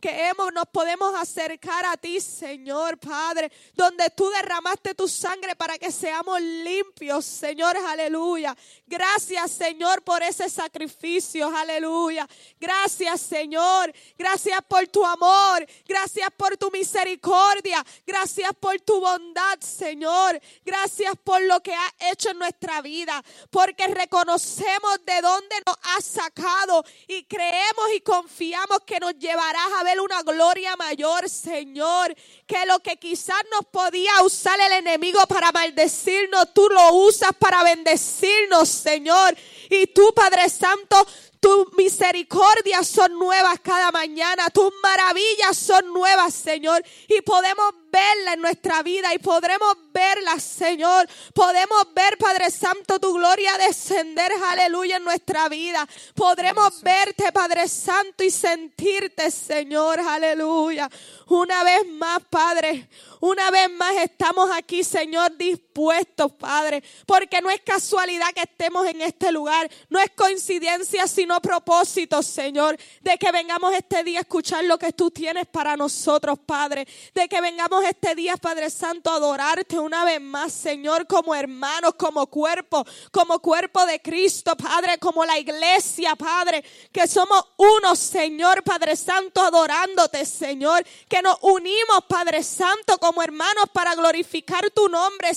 Que hemos, nos podemos acercar a ti, Señor Padre, donde tú derramaste tu sangre para que seamos limpios, Señor, aleluya. Gracias, Señor, por ese sacrificio, aleluya. Gracias, Señor. Gracias por tu amor. Gracias por tu misericordia. Gracias por tu bondad, Señor. Gracias por lo que has hecho en nuestra vida. Porque reconocemos de dónde nos has sacado y creemos y confiamos que nos llevarás a ver una gloria mayor, Señor. Que lo que quizás nos podía usar el enemigo para maldecirnos, tú lo usas para bendecirnos, Señor. Y tú, Padre Santo, tus misericordias son nuevas cada mañana. Tus maravillas son nuevas, Señor. Y podemos verla en nuestra vida y podremos verla, Señor. Podemos ver, Padre Santo, tu gloria descender, aleluya, en nuestra vida. Podremos verte, Padre Santo, y sentirte, Señor, aleluya. Una vez más, Padre, una vez más estamos aquí, Señor, dispuestos, Padre, porque no es casualidad que estemos en este lugar, no es coincidencia, sino propósito, Señor, de que vengamos este día a escuchar lo que tú tienes para nosotros, Padre, de que vengamos este día, Padre Santo, adorarte una vez más, Señor, como hermanos, como cuerpo, como cuerpo de Cristo, Padre, como la iglesia, Padre, que somos unos, Señor, Padre Santo, adorándote, Señor, que nos unimos, Padre Santo, como hermanos para glorificar tu nombre,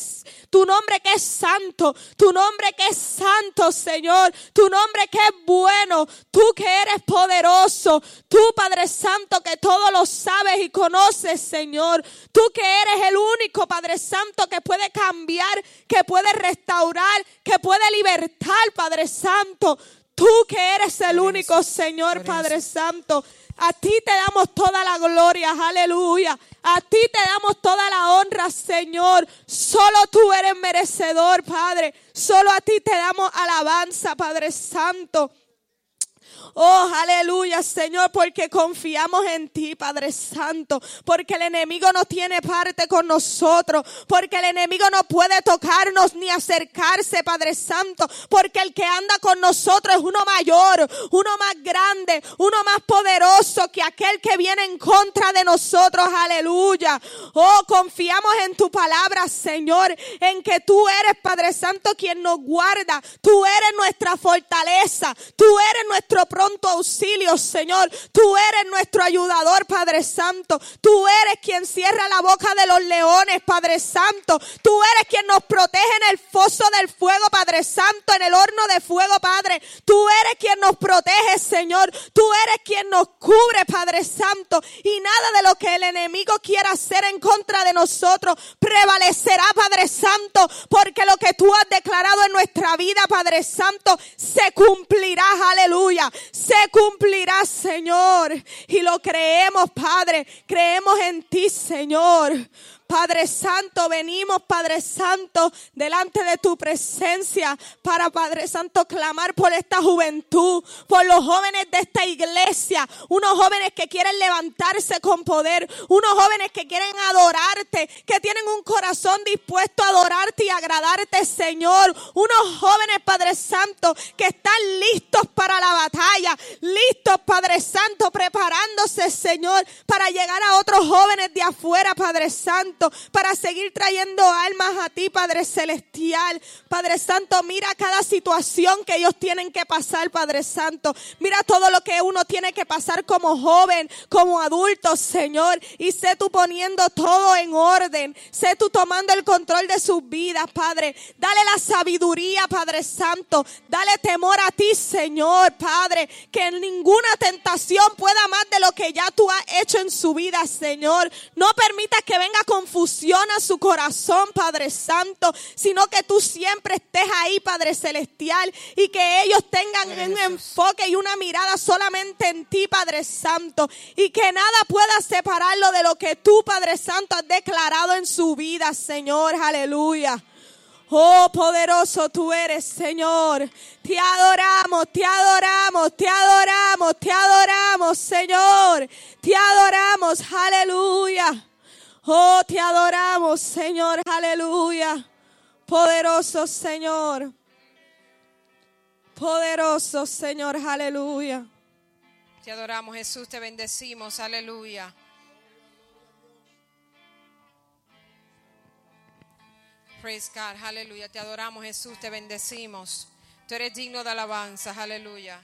tu nombre que es santo, tu nombre que es santo, Señor, tu nombre que es bueno, tú que eres poderoso, tú, Padre Santo, que todo lo sabes y conoces, Señor, Tú que eres el único Padre Santo que puede cambiar, que puede restaurar, que puede libertar, Padre Santo. Tú que eres el único Señor Padre Santo. A ti te damos toda la gloria, aleluya. A ti te damos toda la honra, Señor. Solo tú eres merecedor, Padre. Solo a ti te damos alabanza, Padre Santo. Oh, aleluya, Señor, porque confiamos en ti, Padre Santo. Porque el enemigo no tiene parte con nosotros. Porque el enemigo no puede tocarnos ni acercarse, Padre Santo. Porque el que anda con nosotros es uno mayor, uno más grande, uno más poderoso que aquel que viene en contra de nosotros. Aleluya. Oh, confiamos en tu palabra, Señor. En que tú eres, Padre Santo, quien nos guarda. Tú eres nuestra fortaleza. Tú eres nuestro pronto auxilio, Señor. Tú eres nuestro ayudador, Padre Santo. Tú eres quien cierra la boca de los leones, Padre Santo. Tú eres quien nos protege en el foso del fuego, Padre Santo, en el horno de fuego, Padre. Tú eres quien nos protege, Señor. Tú eres quien nos cubre, Padre Santo. Y nada de lo que el enemigo quiera hacer en contra de nosotros prevalecerá, Padre Santo, porque lo que tú has declarado en nuestra vida, Padre Santo, se cumplirá, aleluya se cumplirá, Señor. Y lo creemos, Padre. Creemos en ti, Señor. Padre Santo, venimos, Padre Santo, delante de tu presencia para, Padre Santo, clamar por esta juventud, por los jóvenes de esta iglesia, unos jóvenes que quieren levantarse con poder, unos jóvenes que quieren adorarte, que tienen un corazón dispuesto a adorarte y agradarte, Señor, unos jóvenes, Padre Santo, que están listos para la batalla, listos, Padre Santo, preparándose, Señor, para llegar a otros jóvenes de afuera, Padre Santo para seguir trayendo almas a ti, Padre Celestial. Padre Santo, mira cada situación que ellos tienen que pasar, Padre Santo. Mira todo lo que uno tiene que pasar como joven, como adulto, Señor. Y sé tú poniendo todo en orden. Sé tú tomando el control de sus vidas, Padre. Dale la sabiduría, Padre Santo. Dale temor a ti, Señor, Padre. Que ninguna tentación pueda más de lo que ya tú has hecho en su vida, Señor. No permitas que venga con fusiona su corazón, Padre Santo, sino que tú siempre estés ahí, Padre Celestial, y que ellos tengan un enfoque y una mirada solamente en ti, Padre Santo, y que nada pueda separarlo de lo que tú, Padre Santo, has declarado en su vida, Señor, aleluya. Oh, poderoso tú eres, Señor. Te adoramos, te adoramos, te adoramos, te adoramos, Señor. Te adoramos, aleluya. Oh, te adoramos, Señor, aleluya. Poderoso Señor. Poderoso Señor, aleluya. Te adoramos, Jesús, te bendecimos. Aleluya. Praise God, aleluya. Te adoramos, Jesús, te bendecimos. Tú eres digno de alabanza, aleluya.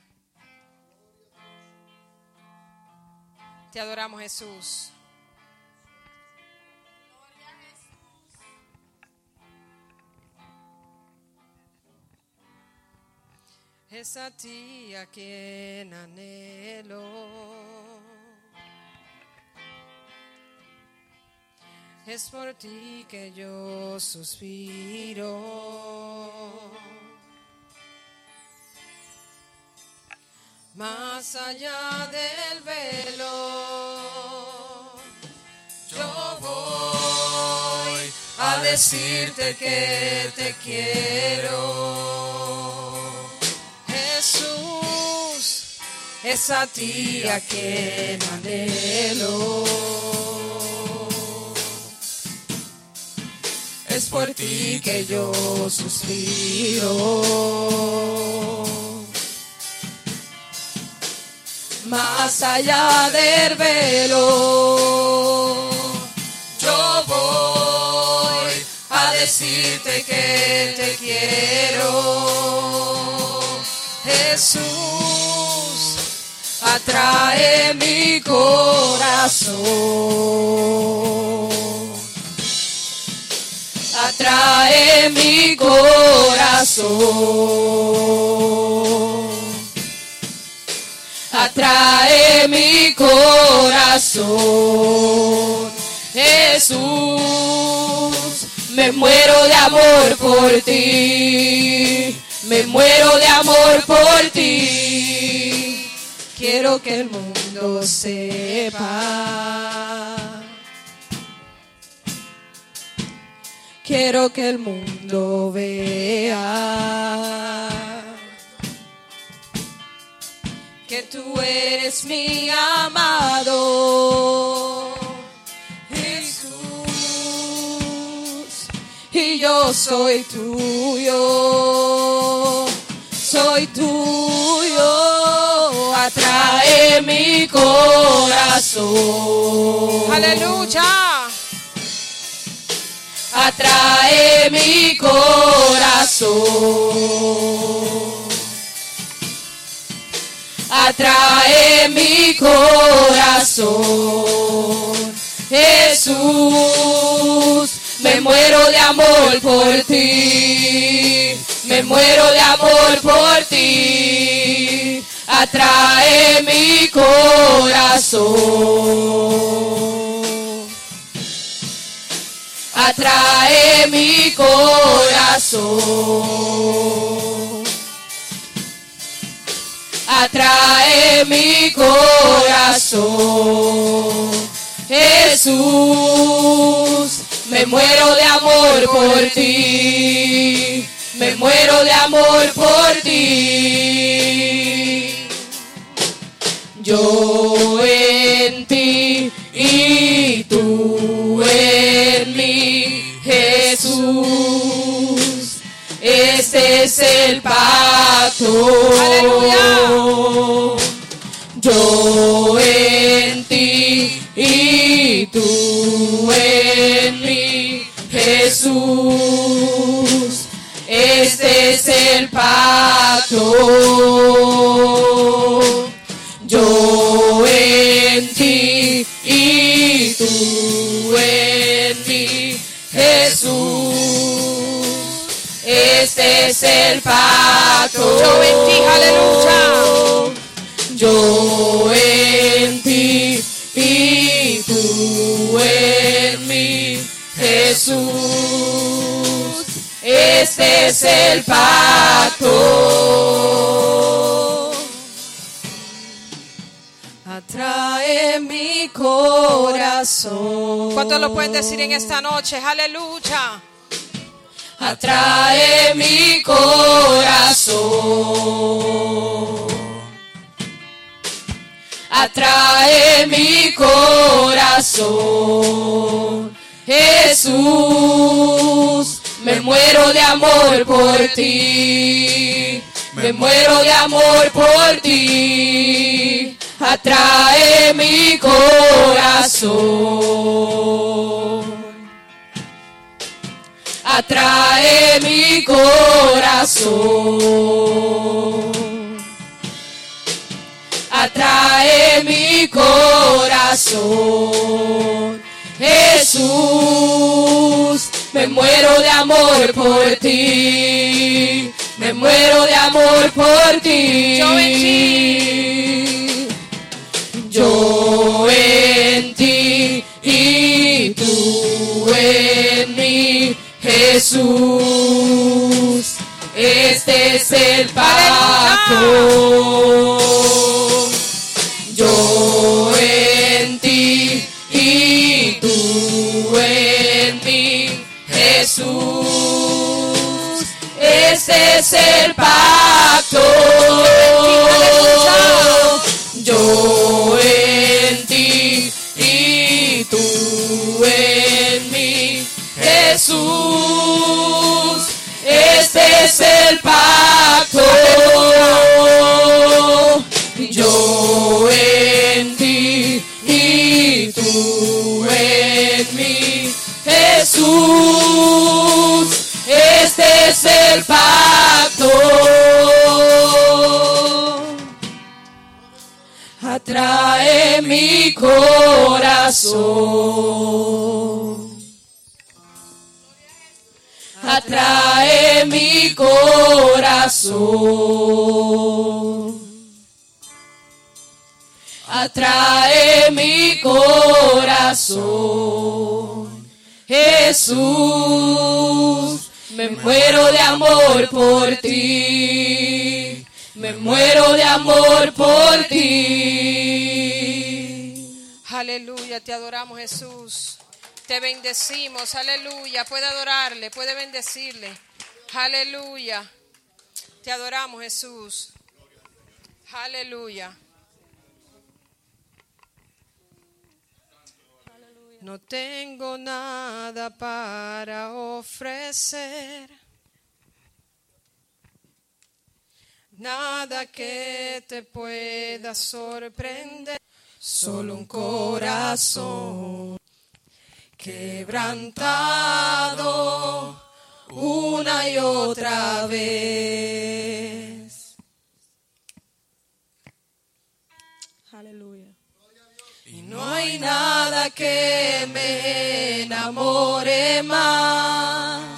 Te adoramos, Jesús. Es a ti a quien anhelo. Es por ti que yo suspiro. Más allá del velo, yo voy a decirte que te quiero. Es a ti a quien anhelo. Es por ti que yo suspiro. Más allá del velo, yo voy a decirte que te quiero. Jesús, atrae mi corazón. Atrae mi corazón. Atrae mi corazón. Jesús, me muero de amor por ti. Me muero de amor por ti. Quiero que el mundo sepa. Quiero que el mundo vea que tú eres mi amado Jesús y yo soy tuyo, soy corazón. Aleluya. Atrae mi corazón atrae mi corazón. Jesús, me muero de amor por ti, me muero de amor por ti. Atrae mi corazón. Atrae mi corazón atrae mi corazón. Jesús, me muero de amor por ti, me muero de amor por ti. Yo en ti y tú en mí, Jesús. Este es el pacto. Yo en ti y tú en mí, Jesús. Este es el pacto. Yo en ti y tú en mí, Jesús. Este es el pacto. Atrae mi corazón. ¿Cuántos lo pueden decir en esta noche? Aleluya atrae mi corazón. Atrae mi corazón. Jesús, me muero de amor por ti. Me muero de amor por ti. atrae mi corazón. Atrae mi corazón. Atrae mi corazón. Jesús, me muero de amor por ti. Me muero de amor por ti. Yo en ti. Yo en ti y tú en mí, Jesús. Este es el pacto. Te adoramos Jesús. Te bendecimos, aleluya. Puede adorarle, puede bendecirle. Aleluya. Te adoramos Jesús. Aleluya. No tengo nada para ofrecer. Nada que te pueda sorprender. Solo un corazón quebrantado una y otra vez. Aleluya. Y no hay nada que me enamore más.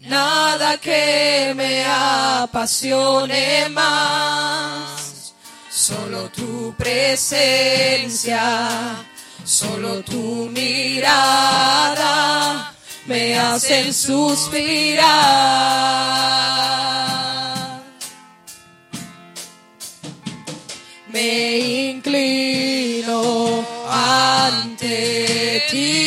Nada que me apasione más. Solo tu presencia, solo tu mirada me hacen suspirar. me inclino ante ti,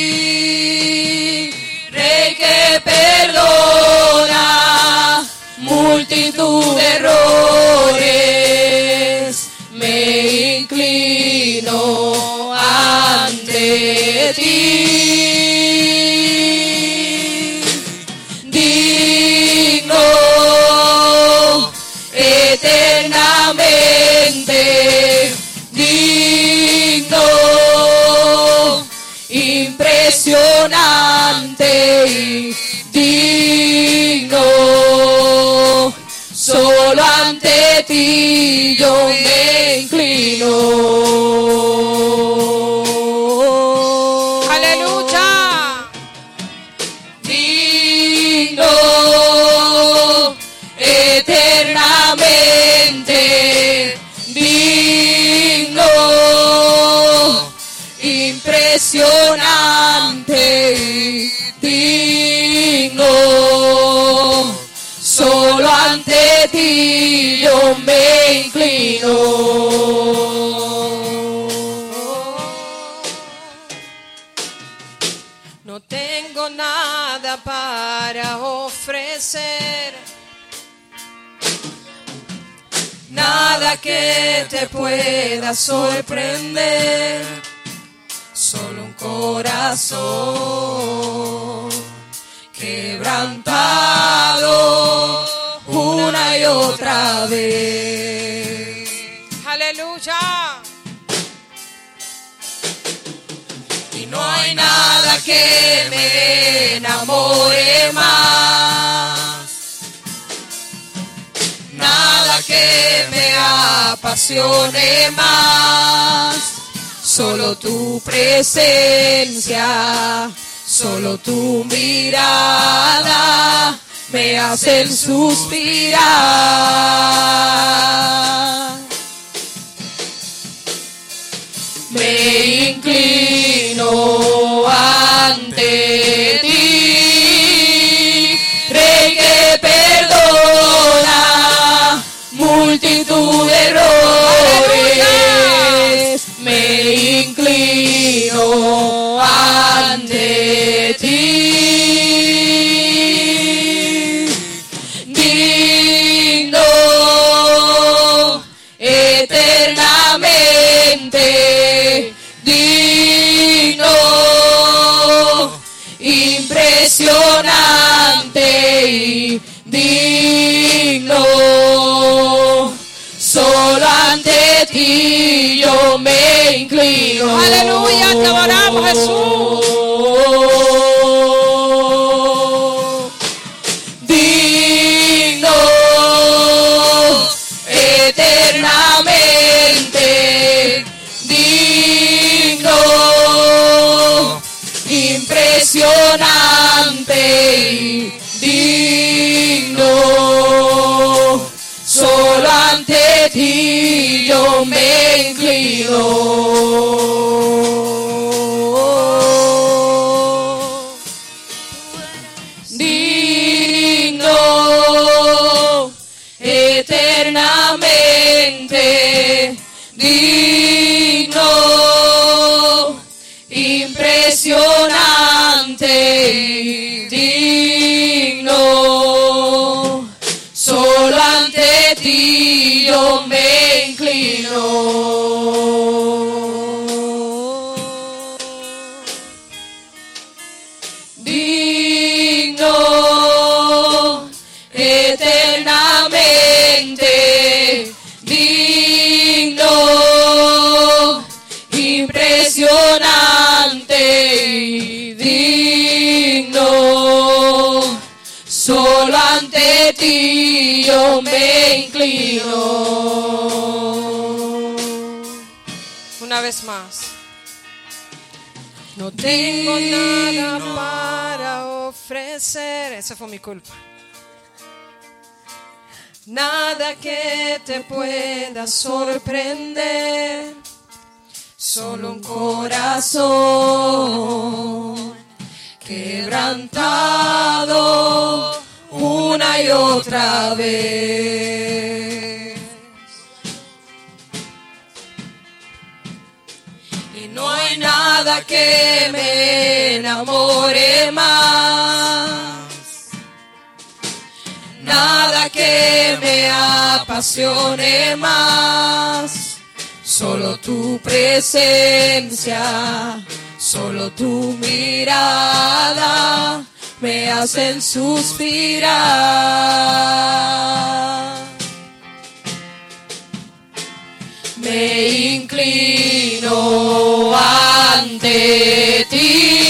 ante ti yo me inclino. Aleluya. Digno eternamente. Digno impresionante me no tengo nada para ofrecer. Nada que te pueda sorprender. Solo un corazón quebrantado una y otra vez. Aleluya. Y no hay nada que me enamore más. Nada que me apasione más. Solo tu presencia, solo tu mirada me hacen suspirar. Me inclino ante ti, ante ti yo me inclino. Aleluya, te adoramos, Jesús. Ti yo me inclino. Vez más no tengo nada para ofrecer. Esa fue mi culpa. Nada que te pueda sorprender. Solo un corazón quebrantado una y otra vez. Nada que me enamore más. Nada que me apasione más. Solo tu presencia, solo tu mirada me hacen suspirar. Me inclino ante ti,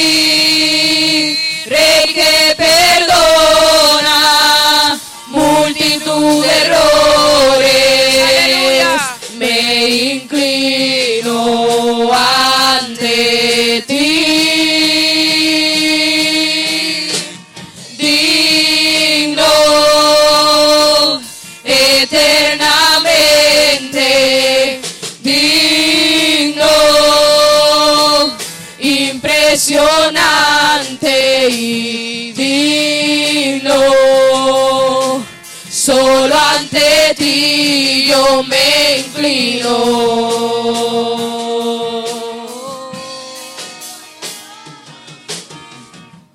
yo me inclino.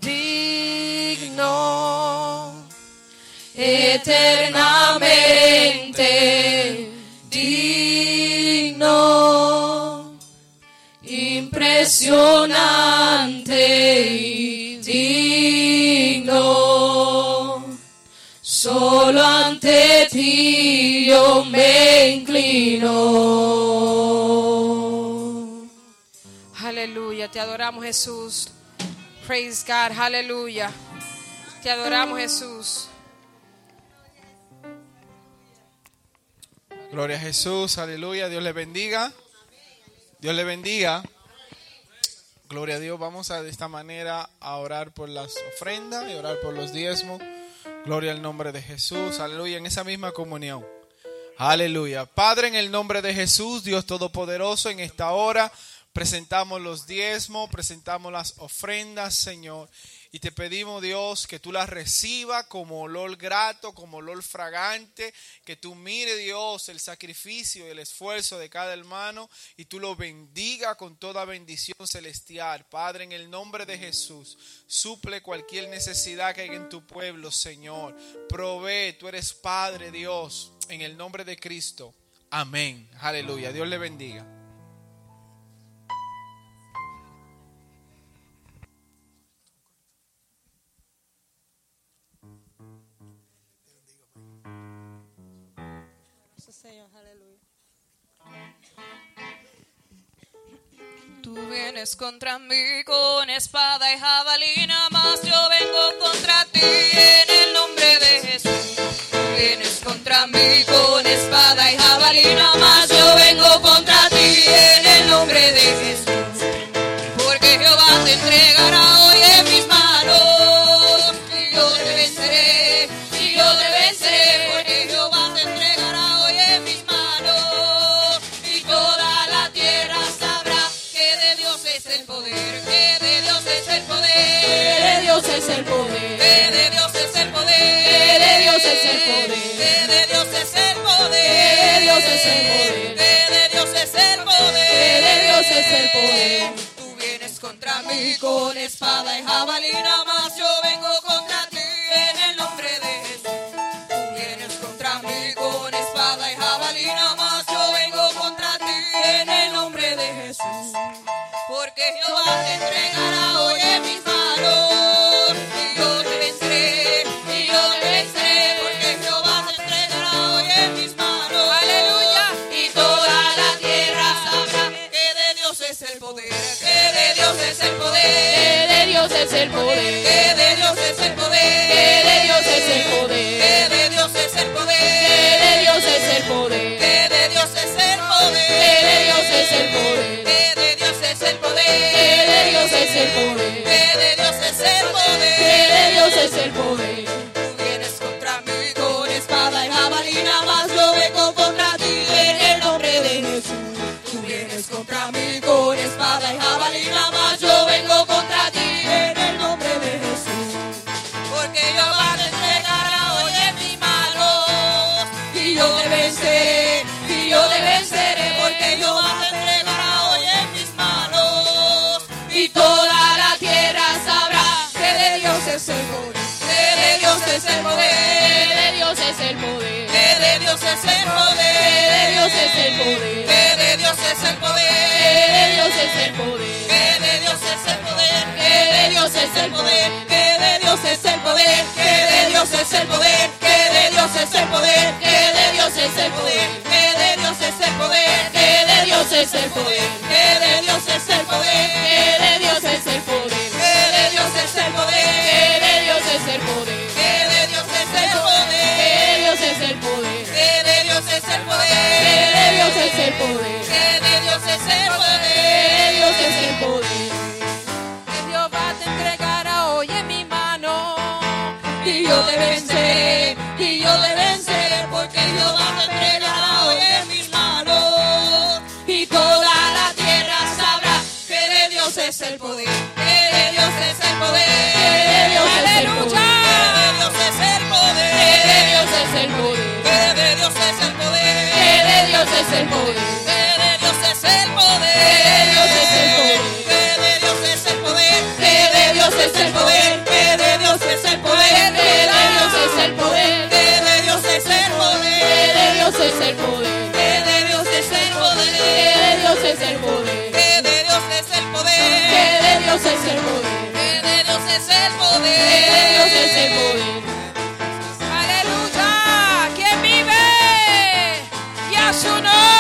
Digno eternamente digno, impresionante yo me inclino. Aleluya, te adoramos Jesús. Praise God, aleluya. Te adoramos Jesús. Gloria a Jesús, aleluya. Dios le bendiga. Dios le bendiga. Gloria a Dios. Vamos a de esta manera a orar por las ofrendas y orar por los diezmos. Gloria al nombre de Jesús. Aleluya. En esa misma comunión. Aleluya. Padre, en el nombre de Jesús, Dios Todopoderoso, en esta hora presentamos los diezmos, presentamos las ofrendas, Señor. Y te pedimos, Dios, que tú las recibas como olor grato, como olor fragante, que tú mire, Dios, el sacrificio y el esfuerzo de cada hermano y tú lo bendiga con toda bendición celestial. Padre, en el nombre de Jesús, suple cualquier necesidad que haya en tu pueblo, Señor. Provee, tú eres Padre, Dios, en el nombre de Cristo. Amén. Aleluya. Dios le bendiga. Tú vienes contra mí con espada y jabalina, mas yo vengo contra ti en el nombre de Dios es el poder, de Dios es el poder. de Dios es el poder, de Dios es el poder. de Dios es el poder, de Dios es el poder. que de Dios es el poder, de Dios es el poder. que de Dios es el poder, que de Dios es el poder, que de Dios es el poder, Que de Dios es el poder. que de Dios es el poder, Que de Dios es el poder. que de Dios es el poder, Que de Dios es el poder. que de Dios es el poder, i'm Maple Leaf. Dios es el poder, de Dios es el poder. de Dios es el poder, Que de Dios es el poder. que de Dios es el poder, Que de Dios es el poder. de Dios es el poder, Que de Dios es el poder. de Dios es el poder. Que de Dios es el poder. De Dios es el poder. Que de Dios es el poder. Que de Dios es el poder. Que de Dios es el poder. Que de Dios es el poder. I should know.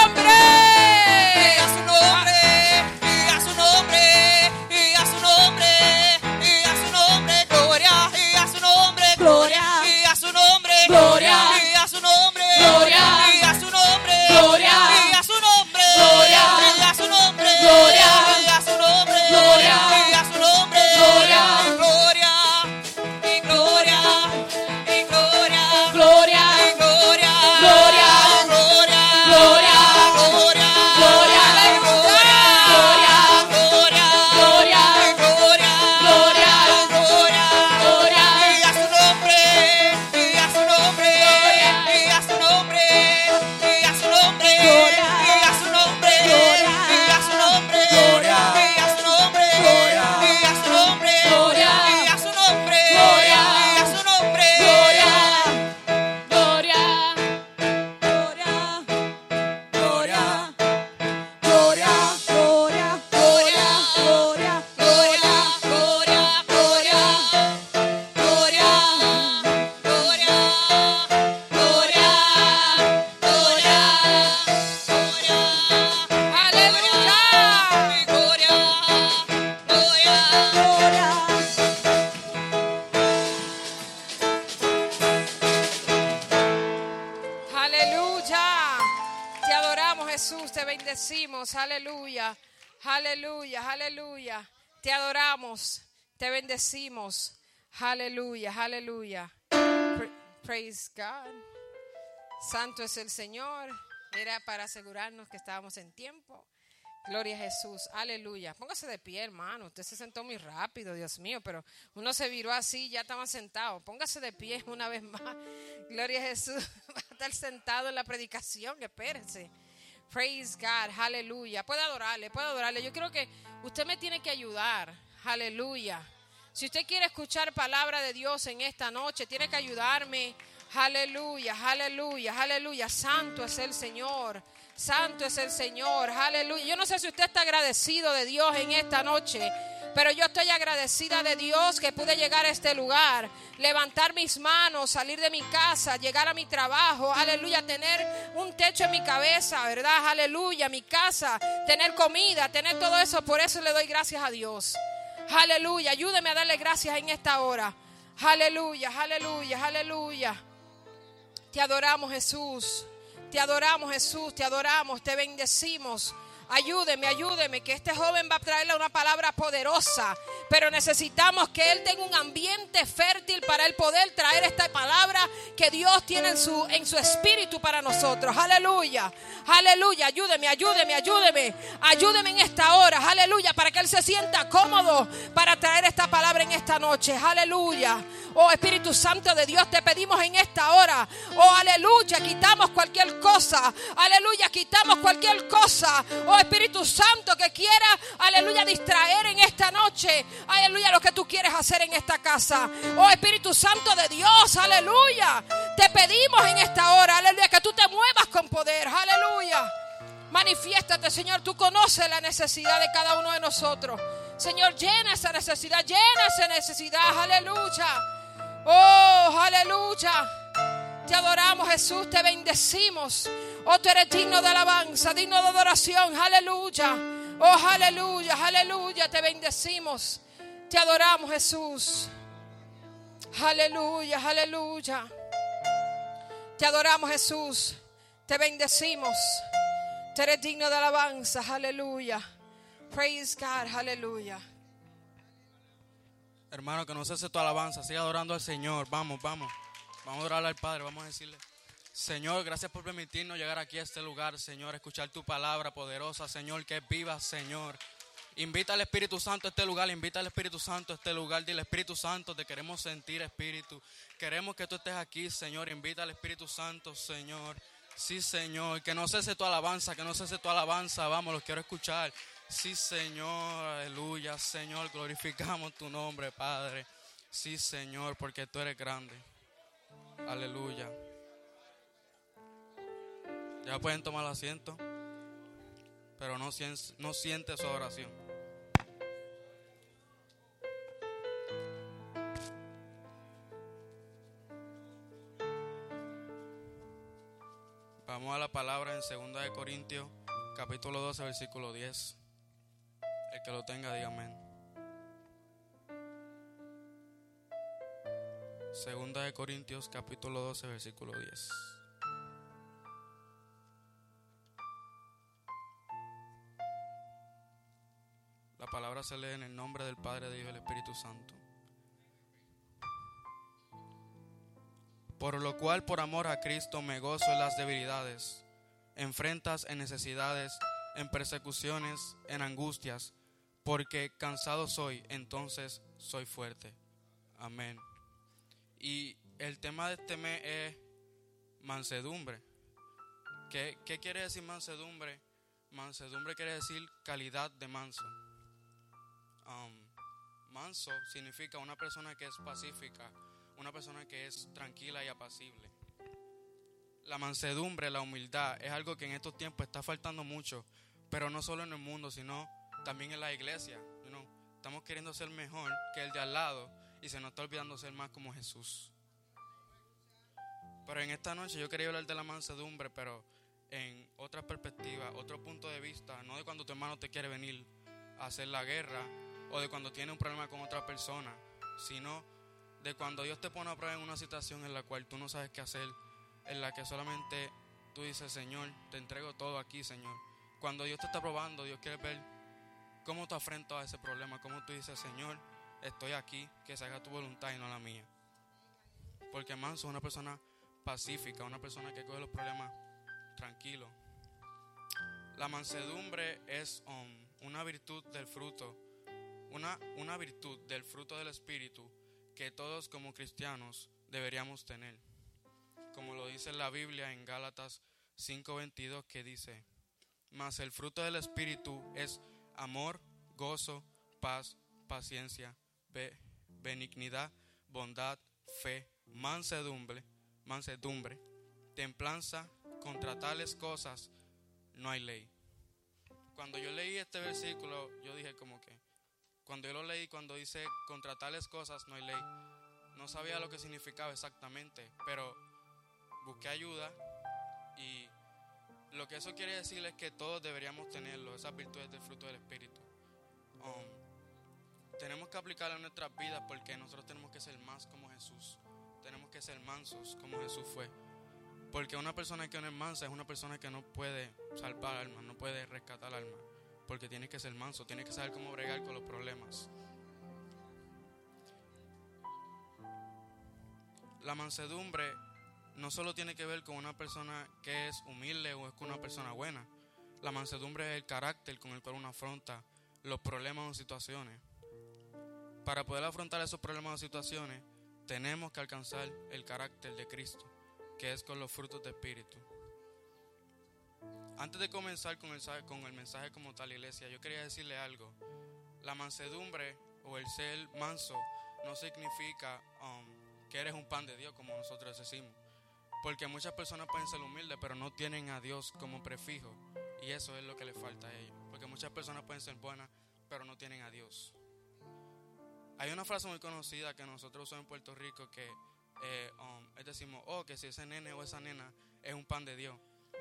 Bendecimos, aleluya, aleluya. Pra- Praise God. Santo es el Señor. Era para asegurarnos que estábamos en tiempo. Gloria a Jesús, aleluya. Póngase de pie, hermano. Usted se sentó muy rápido, Dios mío, pero uno se viró así, ya estaban sentados. Póngase de pie una vez más. Gloria a Jesús. Va a estar sentado en la predicación, espérense. Praise God, aleluya. Puede adorarle, puede adorarle. Yo creo que usted me tiene que ayudar, aleluya. Si usted quiere escuchar palabra de Dios en esta noche, tiene que ayudarme. Aleluya, aleluya, aleluya. Santo es el Señor. Santo es el Señor. Aleluya. Yo no sé si usted está agradecido de Dios en esta noche. Pero yo estoy agradecida de Dios que pude llegar a este lugar, levantar mis manos, salir de mi casa, llegar a mi trabajo, aleluya, tener un techo en mi cabeza, ¿verdad? Aleluya, mi casa, tener comida, tener todo eso. Por eso le doy gracias a Dios. Aleluya, ayúdeme a darle gracias en esta hora. Aleluya, aleluya, aleluya. Te adoramos Jesús. Te adoramos Jesús, te adoramos, te bendecimos. Ayúdeme, ayúdeme, que este joven va a traerle una palabra poderosa, pero necesitamos que él tenga un ambiente fértil para él poder traer esta palabra que Dios tiene en su, en su espíritu para nosotros. Aleluya, aleluya, ayúdeme, ayúdeme, ayúdeme, ayúdeme en esta hora, aleluya, para que él se sienta cómodo para traer esta palabra en esta noche. Aleluya. Oh Espíritu Santo de Dios, te pedimos en esta hora. Oh aleluya, quitamos cualquier cosa. Aleluya, quitamos cualquier cosa. Oh Espíritu Santo que quiera, aleluya, distraer en esta noche. Aleluya, lo que tú quieres hacer en esta casa. Oh Espíritu Santo de Dios, aleluya. Te pedimos en esta hora, aleluya, que tú te muevas con poder. Aleluya. Manifiéstate, Señor. Tú conoces la necesidad de cada uno de nosotros. Señor, llena esa necesidad, llena esa necesidad. Aleluya. Oh, aleluya. Te adoramos, Jesús, te bendecimos. Oh, tú eres digno de alabanza, digno de adoración. Aleluya. Oh, aleluya, aleluya. Te bendecimos. Te adoramos, Jesús. Aleluya, aleluya. Te adoramos, Jesús. Te bendecimos. Tú eres digno de alabanza. Aleluya. Praise God. Aleluya. Hermano, que no cese tu alabanza, siga adorando al Señor. Vamos, vamos. Vamos a orar al Padre, vamos a decirle. Señor, gracias por permitirnos llegar aquí a este lugar, Señor, escuchar tu palabra poderosa, Señor, que es viva, Señor. Invita al Espíritu Santo a este lugar, invita al Espíritu Santo a este lugar. Dile, Espíritu Santo, te queremos sentir, Espíritu. Queremos que tú estés aquí, Señor. Invita al Espíritu Santo, Señor. Sí, Señor. Que no cese tu alabanza, que no cese tu alabanza. Vamos, los quiero escuchar. Sí, Señor. Aleluya, Señor. Glorificamos tu nombre, Padre. Sí, Señor, porque tú eres grande. Aleluya. Ya pueden tomar asiento, pero no, no siente su oración. Vamos a la palabra en 2 de Corintios, capítulo 12, versículo 10. El que lo tenga, diga amén. Segunda de Corintios, capítulo 12, versículo 10. La palabra se lee en el nombre del Padre, de Hijo y del Espíritu Santo. Por lo cual, por amor a Cristo, me gozo en las debilidades, en enfrentas, en necesidades, en persecuciones, en angustias, porque cansado soy, entonces soy fuerte. Amén. Y el tema de este mes es mansedumbre. ¿Qué, qué quiere decir mansedumbre? Mansedumbre quiere decir calidad de manso. Um, manso significa una persona que es pacífica, una persona que es tranquila y apacible. La mansedumbre, la humildad, es algo que en estos tiempos está faltando mucho, pero no solo en el mundo, sino también en la iglesia. you know. Estamos queriendo ser mejor que el de al lado y se nos está olvidando ser más como Jesús. Pero en esta noche yo quería hablar de la mansedumbre, pero en otra perspectiva, otro punto de vista, no de cuando tu hermano te quiere venir a hacer la guerra o de cuando tiene un problema con otra persona, sino de cuando Dios te pone a prueba en una situación en la cual tú no sabes qué hacer, en la que solamente tú dices, Señor, te entrego todo aquí, Señor. cuando Dios te está probando, Dios quiere ver cómo tú afrentas a ese problema, cómo tú dices, Señor, estoy aquí, que se haga tu voluntad y no la mía. Porque manso es una persona pacífica, una persona que coge los problemas tranquilo. La mansedumbre es um, una virtud del fruto, una, una virtud del fruto del Espíritu que todos como cristianos deberíamos tener. Como lo dice la Biblia en Gálatas 5:22 que dice, mas el fruto del Espíritu es amor, gozo, paz, paciencia, benignidad, bondad, fe, mansedumbre, mansedumbre, templanza, contra tales cosas no hay ley. Cuando yo leí este versículo, yo dije como que, cuando yo lo leí, cuando dice contra tales cosas no hay ley, no sabía lo que significaba exactamente, pero busqué ayuda lo que eso quiere decir es que todos deberíamos tenerlo, esas virtudes del fruto del Espíritu. Um, tenemos que aplicarlo en nuestras vidas porque nosotros tenemos que ser más como Jesús. Tenemos que ser mansos como Jesús fue. Porque una persona que no es mansa es una persona que no puede salvar alma, no puede rescatar alma. Porque tiene que ser manso, tiene que saber cómo bregar con los problemas. La mansedumbre no solo tiene que ver con una persona que es humilde o es con una persona buena. La mansedumbre es el carácter con el cual uno afronta los problemas o situaciones. Para poder afrontar esos problemas o situaciones, tenemos que alcanzar el carácter de Cristo, que es con los frutos de Espíritu. Antes de comenzar con el, mensaje como tal, iglesia, yo quería decirle algo. La mansedumbre o el ser manso no significa um, que eres un pan de Dios, como nosotros decimos. Porque muchas personas pueden ser humildes, pero no tienen a Dios como prefijo. Y eso es lo que le falta a ellos. Porque muchas personas pueden ser buenas, pero no tienen a Dios. Hay una frase muy conocida que nosotros usamos en Puerto Rico que eh, um, decimos, oh, que si ese nene o esa nena es un pan de Dios.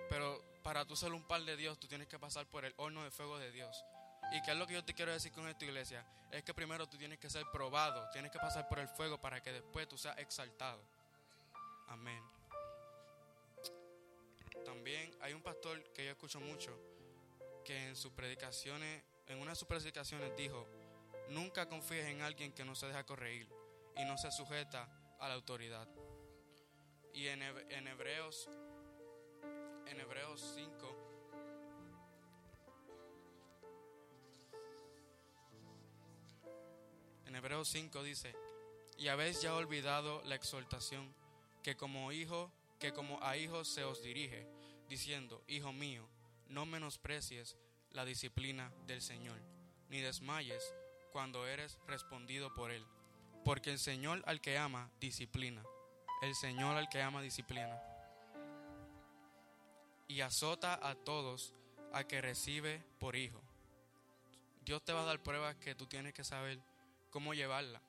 Pero para tú ser un pan de Dios, tú tienes que pasar por el horno de fuego de Dios. ¿Y qué es lo que yo te quiero decir con esta iglesia? Es que primero tú tienes que ser probado, tienes que pasar por el fuego para que después tú seas exaltado. Amén. También hay un pastor que yo escucho mucho que en sus predicaciones, en una de sus predicaciones dijo, nunca confíes en alguien que no se deja corregir y no se sujeta a la autoridad. Y en, en Hebreos en Hebreos 5 En Hebreos 5 dice, "Y habéis ya olvidado la exhortación que como hijo que como a hijos se os dirige, diciendo, Hijo mío, no menosprecies la disciplina del Señor, ni desmayes cuando eres respondido por Él. Porque el Señor al que ama, disciplina. El Señor al que ama, disciplina. Y azota a todos a que recibe por hijo. Dios te va a dar pruebas que tú tienes que saber cómo llevarla.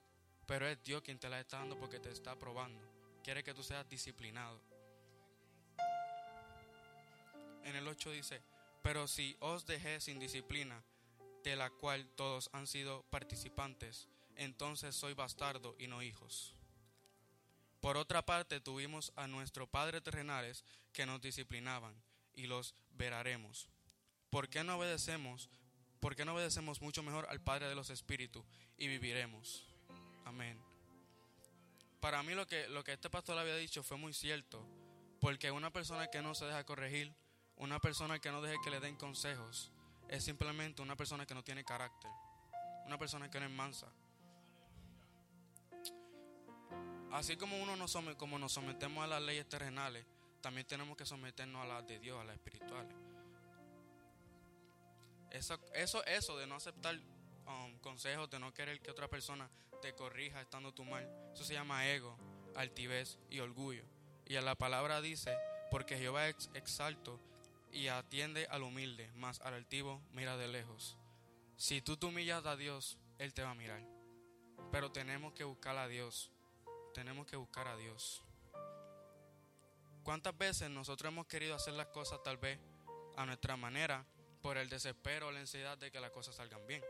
Pero es Dios quien te la está dando porque te está probando. Quiere que tú seas disciplinado en el 8 dice, pero si os dejé sin disciplina, de la cual todos han sido participantes, entonces soy bastardo y no hijos. Por otra parte, tuvimos a nuestros padres terrenales que nos disciplinaban y los veraremos. ¿Por qué no obedecemos? ¿Por qué no obedecemos mucho mejor al Padre de los Espíritus y viviremos? Amén. Para mí lo que, lo que este pastor había dicho fue muy cierto, porque una persona que no se deja corregir, una persona que no deje que le den consejos es simplemente una persona que no tiene carácter, una persona que no es mansa. Así como uno nos como nos sometemos a las leyes terrenales, también tenemos que someternos a las de Dios, a las espirituales. Eso, eso, eso de no aceptar um, consejos, de no querer que otra persona te corrija estando tú mal, eso se llama ego, altivez y orgullo. Y a la palabra dice, porque Jehová es exalto y atiende al humilde, más al altivo mira de lejos. Si tú te humillas a Dios, Él te va a mirar. Pero tenemos que buscar a Dios. Tenemos que buscar a Dios. ¿Cuántas veces nosotros hemos querido hacer las cosas tal vez a nuestra manera por el desespero o la ansiedad de que las cosas salgan bien?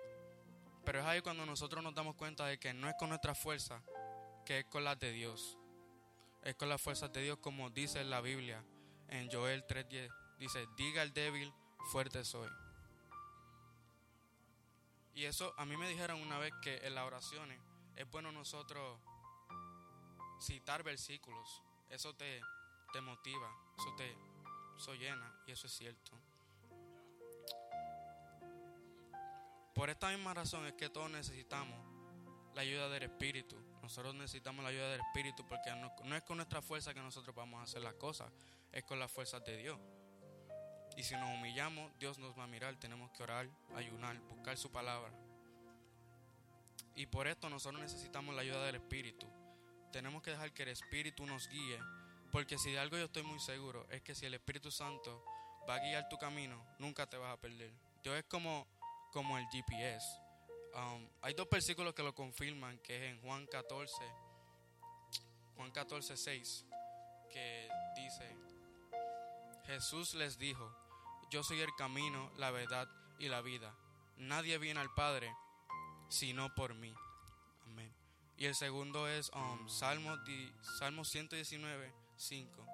Pero es ahí cuando nosotros nos damos cuenta de que no es con nuestra fuerza, que es con las de Dios. Es con las fuerzas de Dios como dice la Biblia en Joel 3.10 Dice, diga el débil, fuerte soy. Y eso a mí me dijeron una vez que en las oraciones es bueno nosotros citar versículos. Eso te, te motiva, eso te eso llena y eso es cierto. Por esta misma razón es que todos necesitamos la ayuda del Espíritu. Nosotros necesitamos la ayuda del Espíritu porque no, no, es con nuestra fuerza que nosotros vamos a hacer las cosas, es con las fuerzas de Dios. Y si nos humillamos, Dios nos va a mirar. Tenemos que orar, ayunar, buscar su palabra. Y por esto nosotros necesitamos la ayuda del Espíritu. Tenemos que dejar que el Espíritu nos guíe. Porque si de algo yo estoy muy seguro, es que si el Espíritu Santo va a guiar tu camino, nunca te vas a perder. Dios es como, como el GPS. Um, hay dos versículos que lo confirman, que es en Juan 14, Juan 14, 6, que dice, Jesús les dijo, yo soy el camino, la verdad y la vida. Nadie viene al Padre sino por mí. Amén. Y el segundo es um, Salmo, di, Salmo 119, 5.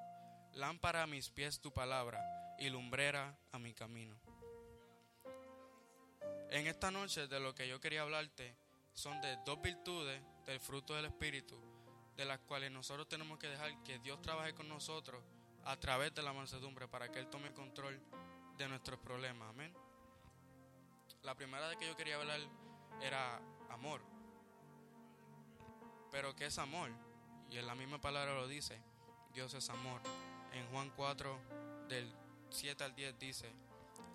Lámpara a mis pies tu palabra y lumbrera a mi camino. En esta noche de lo que yo quería hablarte son de dos virtudes del fruto del Espíritu, de las cuales nosotros tenemos que dejar que Dios trabaje con nosotros a través de la mansedumbre para que Él tome control de nuestros problemas. Amén. La primera de que yo quería hablar era amor. Pero ¿qué es amor? Y en la misma palabra lo dice, Dios es amor. En Juan 4, del 7 al 10 dice,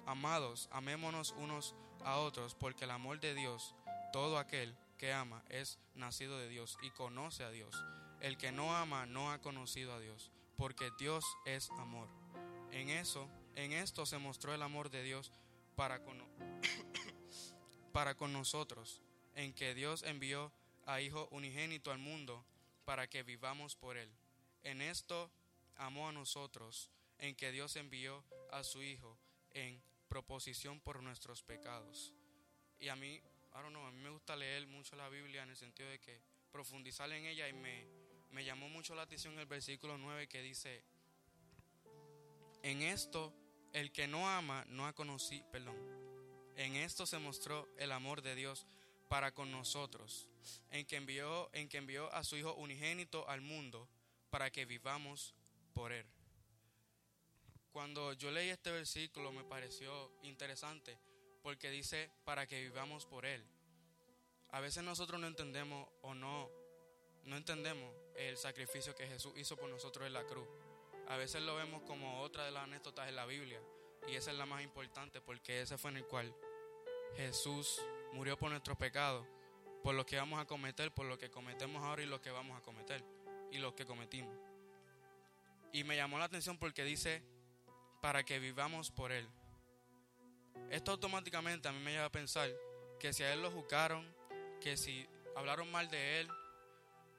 Amados, amémonos unos a otros, porque el amor de Dios, todo aquel que ama, es nacido de Dios y conoce a Dios. El que no ama no ha conocido a Dios, porque Dios es amor. En eso, en esto se mostró el amor de Dios para con, para con nosotros, en que Dios envió a Hijo unigénito al mundo para que vivamos por Él. En esto amó a nosotros, en que Dios envió a su Hijo en proposición por nuestros pecados. Y a mí, I don't know, a mí me gusta leer mucho la Biblia en el sentido de que profundizar en ella y me, me llamó mucho la atención el versículo 9 que dice, en esto el que no ama no ha conocido, perdón, en esto se mostró el amor de Dios para con nosotros, en que envió, en que envió a su Hijo unigénito al mundo para que vivamos por él. Cuando yo leí este versículo me pareció interesante porque dice para que vivamos por él. A veces nosotros no entendemos o no no entendemos el sacrificio que Jesús hizo por nosotros en la cruz. A veces lo vemos como otra de las anécdotas en la Biblia y esa es la más importante porque ese fue en el cual Jesús murió por nuestros pecados, por lo que vamos a cometer, por lo que cometemos ahora y lo que vamos a cometer y lo que cometimos. Y me llamó la atención porque dice, para que vivamos por Él. Esto automáticamente a mí me lleva a pensar que si a Él lo juzgaron, que si hablaron mal de Él,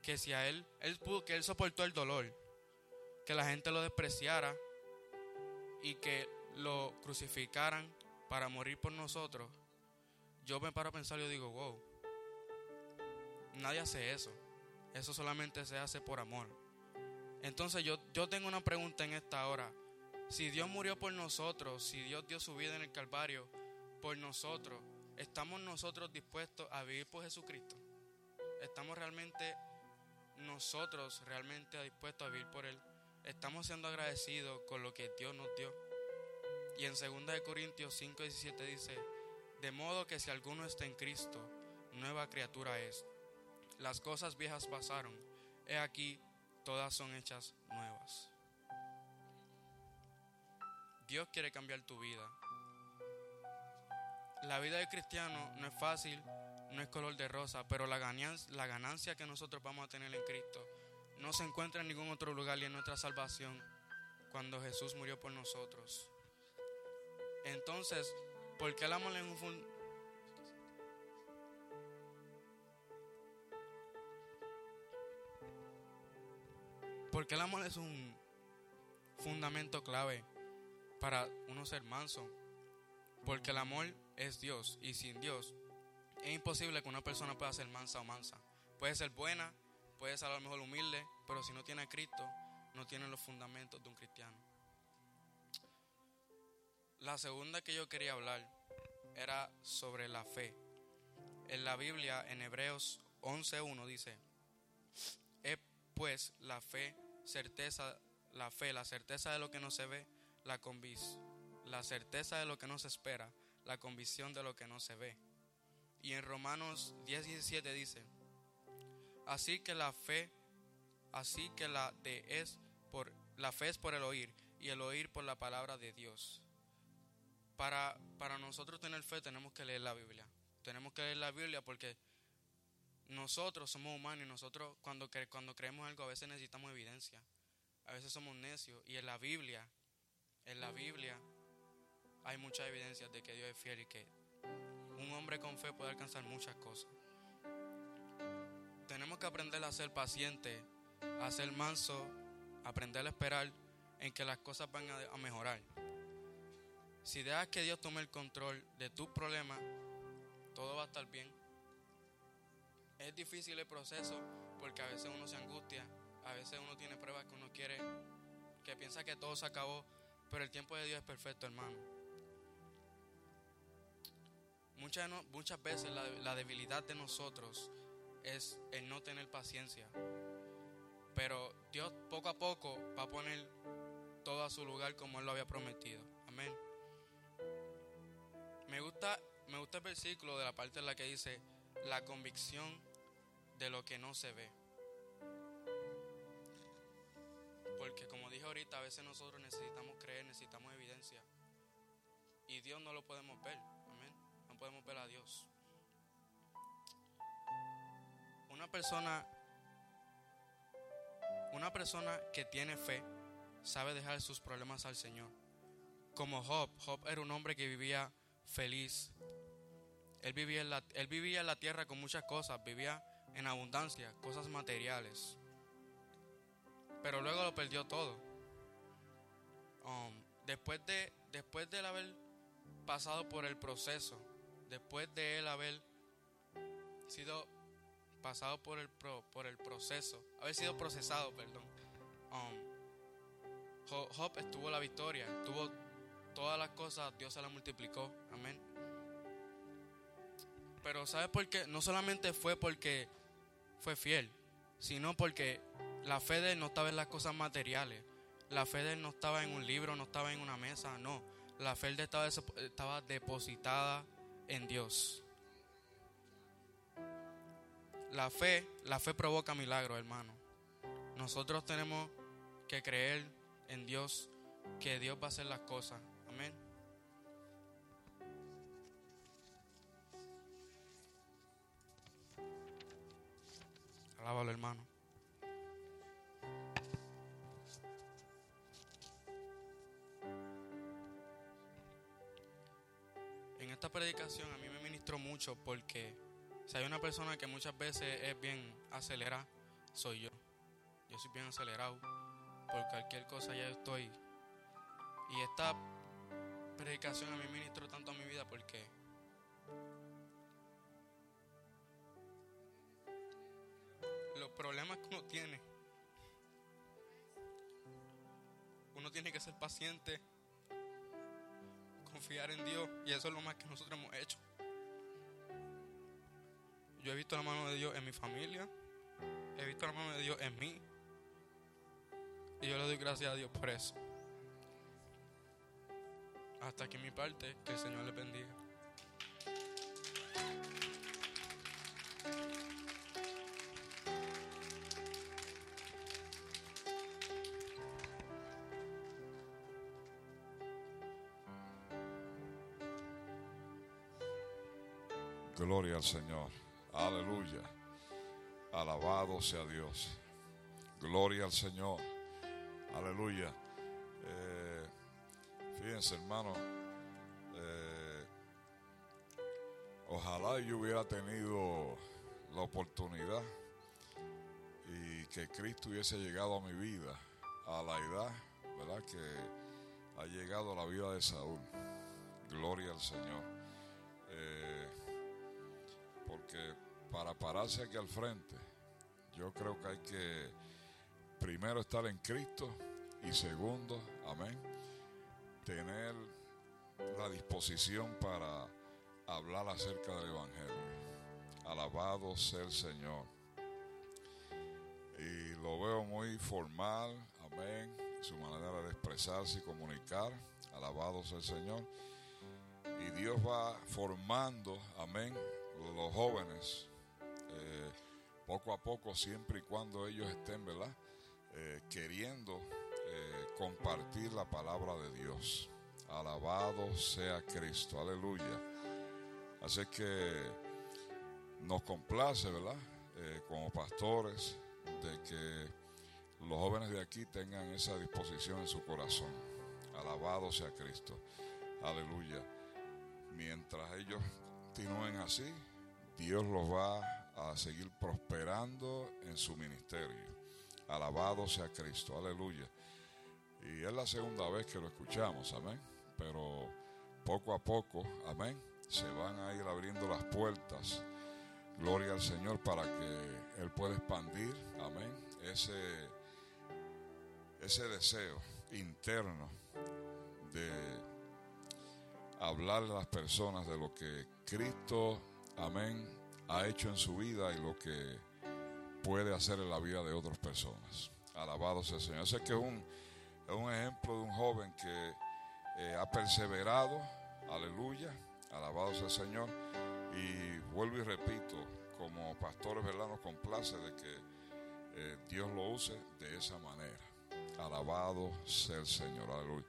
que si a Él, él pudo, que Él soportó el dolor, que la gente lo despreciara y que lo crucificaran para morir por nosotros, yo me paro a pensar y digo, wow, nadie hace eso. Eso solamente se hace por amor. Entonces yo, yo tengo una pregunta en esta hora. Si Dios murió por nosotros, si Dios dio su vida en el Calvario por nosotros, ¿estamos nosotros dispuestos a vivir por Jesucristo? ¿Estamos realmente nosotros realmente dispuestos a vivir por Él? ¿Estamos siendo agradecidos con lo que Dios nos dio? Y en 2 Corintios 5, 17 dice, de modo que si alguno está en Cristo, nueva criatura es. Las cosas viejas pasaron, he aquí, todas son hechas nuevas. Dios quiere cambiar tu vida. La vida de cristiano no es fácil, no es color de rosa, pero la ganancia, la ganancia que nosotros vamos a tener en Cristo no se encuentra en ningún otro lugar y en nuestra salvación cuando Jesús murió por nosotros. Entonces, ¿por qué el amor es un fun- ¿Por qué el amor es un fundamento clave para uno ser manso? Porque el amor es Dios y sin Dios es imposible que una persona pueda ser mansa o mansa. Puede ser buena, puede ser a lo mejor humilde, pero si no tiene a Cristo, no tiene los fundamentos de un cristiano. La segunda que yo quería hablar era sobre la fe. En la Biblia, en Hebreos 11.1 dice, es pues la fe, certeza, la fe, la certeza de lo que no se ve, la convis, la certeza de lo que no se espera, la convicción de lo que no se ve. Y en Romanos 10.17 dice, así que la fe, así que la de es por la fe es por el oír y el oír por la palabra de Dios. Para, para nosotros tener fe tenemos que leer la Biblia. Tenemos que leer la Biblia porque nosotros somos humanos y nosotros cuando, cuando creemos algo a veces necesitamos evidencia. A veces somos necios y en la Biblia, en la Biblia hay muchas evidencias de que Dios es fiel y que un hombre con fe puede alcanzar muchas cosas. Tenemos que aprender a ser paciente, a ser manso, aprender a esperar en que las cosas van a, mejorar. Si dejas que Dios tome el control de tus problemas, todo va a estar bien. Es difícil el proceso porque a veces uno se angustia, a veces uno tiene pruebas que uno quiere, que piensa que todo se acabó, pero el tiempo de Dios es perfecto, hermano. Muchas, veces la, la debilidad de nosotros es el no tener paciencia. Pero Dios poco a poco va a poner todo a su lugar como Él lo había prometido. Amén. Me gusta, me gusta el versículo de la parte en la que dice la convicción de lo que no se ve. Porque como dije ahorita, a veces nosotros necesitamos creer, necesitamos evidencia. Y Dios no lo podemos ver. Amén. No podemos ver a Dios. Una persona una persona que tiene fe sabe dejar sus problemas al Señor. Como Job, Job era un hombre que vivía feliz. Él vivía en la, él vivía en la tierra con muchas cosas, vivía en abundancia, cosas materiales. Pero luego lo perdió todo. Um, después, de, después de él haber pasado por el proceso, después de él haber sido pasado por el, por el proceso, haber sido procesado, perdón. Um, Job estuvo la victoria, tuvo todas las cosas, Dios se las multiplicó, amén. Pero ¿sabe por qué? No solamente fue porque fue fiel, sino porque la fe de él no estaba en las cosas materiales. La fe de él no estaba en un libro, no estaba en una mesa, no. La fe de él estaba, estaba depositada en Dios. La fe, la fe provoca milagros, hermano. Nosotros tenemos que creer en Dios, que Dios va a hacer las cosas. Amén. Alábalo, hermano. En esta predicación a mí me ministró mucho porque si hay una persona que muchas veces es bien acelerada, soy yo. Yo soy bien acelerado. Por cualquier cosa ya estoy. Y esta predicación a mí ministró tanto a mi vida porque los problemas que uno tiene, uno tiene que ser paciente, confiar en Dios y eso es lo más que nosotros hemos hecho. Yo he visto la mano de Dios en mi familia. He visto la mano de Dios en mí. Y yo le doy gracias a Dios por eso. Hasta aquí mi parte. Que el Señor le bendiga. Gloria al Señor. Aleluya. Alabado sea Dios. Gloria al Señor. Aleluya. Eh, fíjense, hermano. Eh, ojalá yo hubiera tenido la oportunidad y que Cristo hubiese llegado a mi vida a la edad, ¿verdad? Que ha llegado a la vida de Saúl. Gloria al Señor. Eh, porque para pararse aquí al frente, yo creo que hay que primero estar en Cristo y segundo, amén, tener la disposición para hablar acerca del Evangelio. Alabado sea el Señor. Y lo veo muy formal, amén, su manera de expresarse y comunicar. Alabado sea el Señor. Y Dios va formando, amén, los jóvenes, eh, poco a poco, siempre y cuando ellos estén, ¿verdad? Eh, queriendo eh, compartir la palabra de Dios. Alabado sea Cristo, aleluya. Así que nos complace, ¿verdad? como pastores, de que los jóvenes de aquí tengan esa disposición en su corazón. Alabado sea Cristo. Aleluya. Mientras ellos continúen así, Dios los va a seguir prosperando en su ministerio. Alabado sea Cristo. Aleluya. Y es la segunda vez que lo escuchamos, amén. Pero poco a poco, amén, se van a ir abriendo las puertas Gloria al Señor para que Él pueda expandir, amén, ese, ese deseo interno de hablarle a las personas de lo que Cristo, amén, ha hecho en su vida y lo que puede hacer en la vida de otras personas. Alabado sea el Señor. Sé que es un, es un ejemplo de un joven que eh, ha perseverado, aleluya, alabado sea el Señor y vuelvo y repito, como pastores, ¿verdad? Nos complace de que eh, Dios lo use de esa manera. Alabado sea el Señor, aleluya.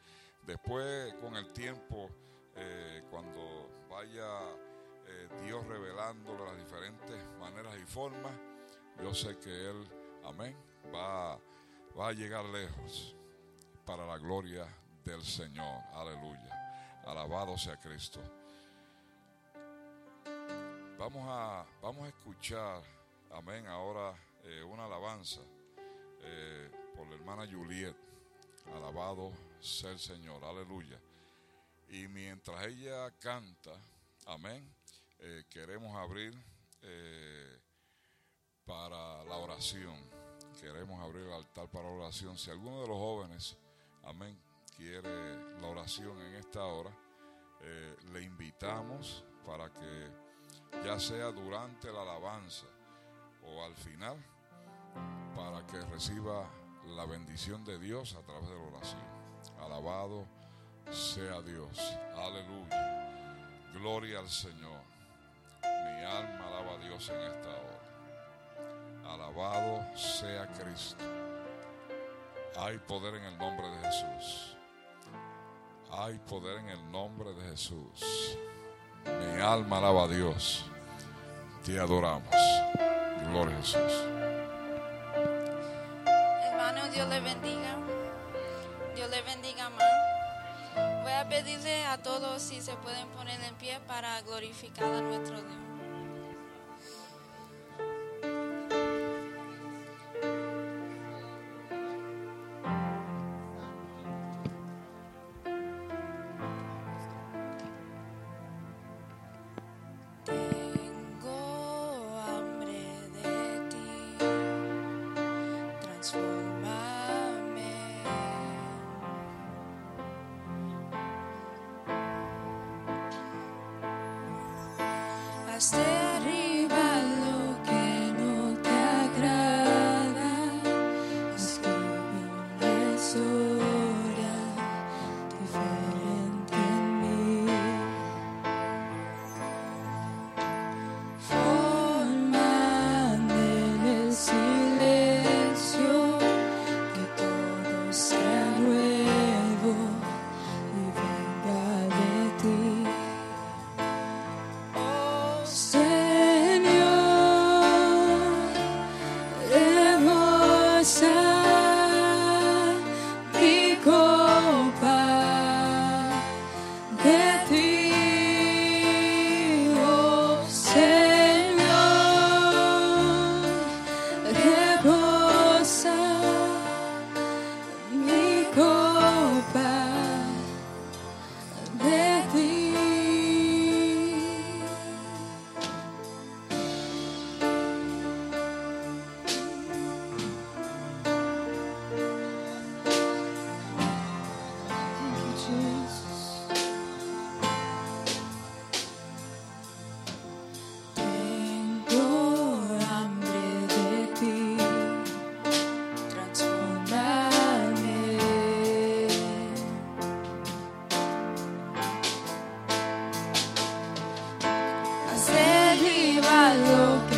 Después, con el tiempo, eh, cuando vaya eh, Dios revelándole las diferentes maneras y formas, yo sé que Él, amén, va, va a llegar lejos para la gloria del Señor. Aleluya. Alabado sea Cristo. Vamos a, vamos a escuchar, amén, ahora eh, una alabanza eh, por la hermana Juliet. Alabado sea el Señor, aleluya. Y mientras ella canta, amén, eh, queremos abrir para la oración. Queremos abrir el altar para oración. Si alguno de los jóvenes, amén, quiere la oración en esta hora, le invitamos para que ya sea durante la alabanza o al final, para que reciba la bendición de Dios a través de la oración. Alabado sea Dios. Aleluya. Gloria al Señor. Mi alma alaba a Dios en esta hora. Alabado sea Cristo. Hay poder en el nombre de Jesús. Hay poder en el nombre de Jesús. Mi alma alaba a Dios. Te adoramos. Gloria a Jesús. Hermano, Dios le bendiga. Dios le bendiga más. Voy a pedirle a todos si se pueden poner en pie para glorificar a nuestro Dios. Stay lo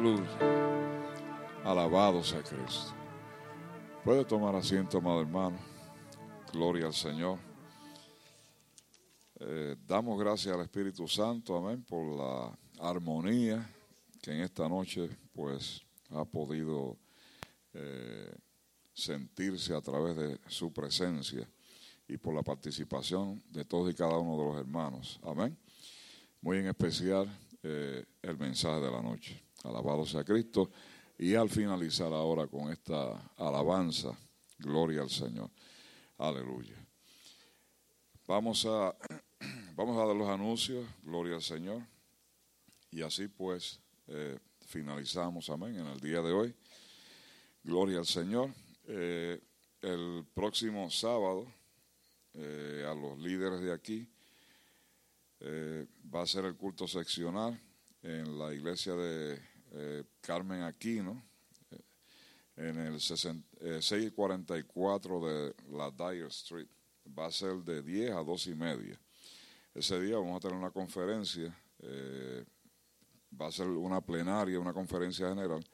Aleluya. Alabado sea Cristo. Puede tomar asiento, amado hermano. Gloria al Señor. Eh, damos gracias al Espíritu Santo, amén, por la armonía que en esta noche, pues, ha podido eh, sentirse a través de su presencia y por la participación de todos y cada uno de los hermanos. Amén. Muy en especial eh, el mensaje de la noche. Alabado sea Cristo. Y al finalizar ahora con esta alabanza, gloria al Señor. Aleluya. Vamos a, vamos a dar los anuncios, gloria al Señor. Y así pues eh, finalizamos, amén, en el día de hoy. Gloria al Señor. Eh, el próximo sábado, eh, a los líderes de aquí, va a ser el culto seccional en la iglesia de eh, Carmen Aquino, eh, en el 60 eh, 644 de la Dyer Street, va a ser de 10 a 2 y media. Ese día vamos a tener una conferencia, eh, va a ser una plenaria, una conferencia general.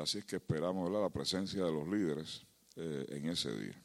Así es que esperamos la presencia de los líderes eh, en ese día.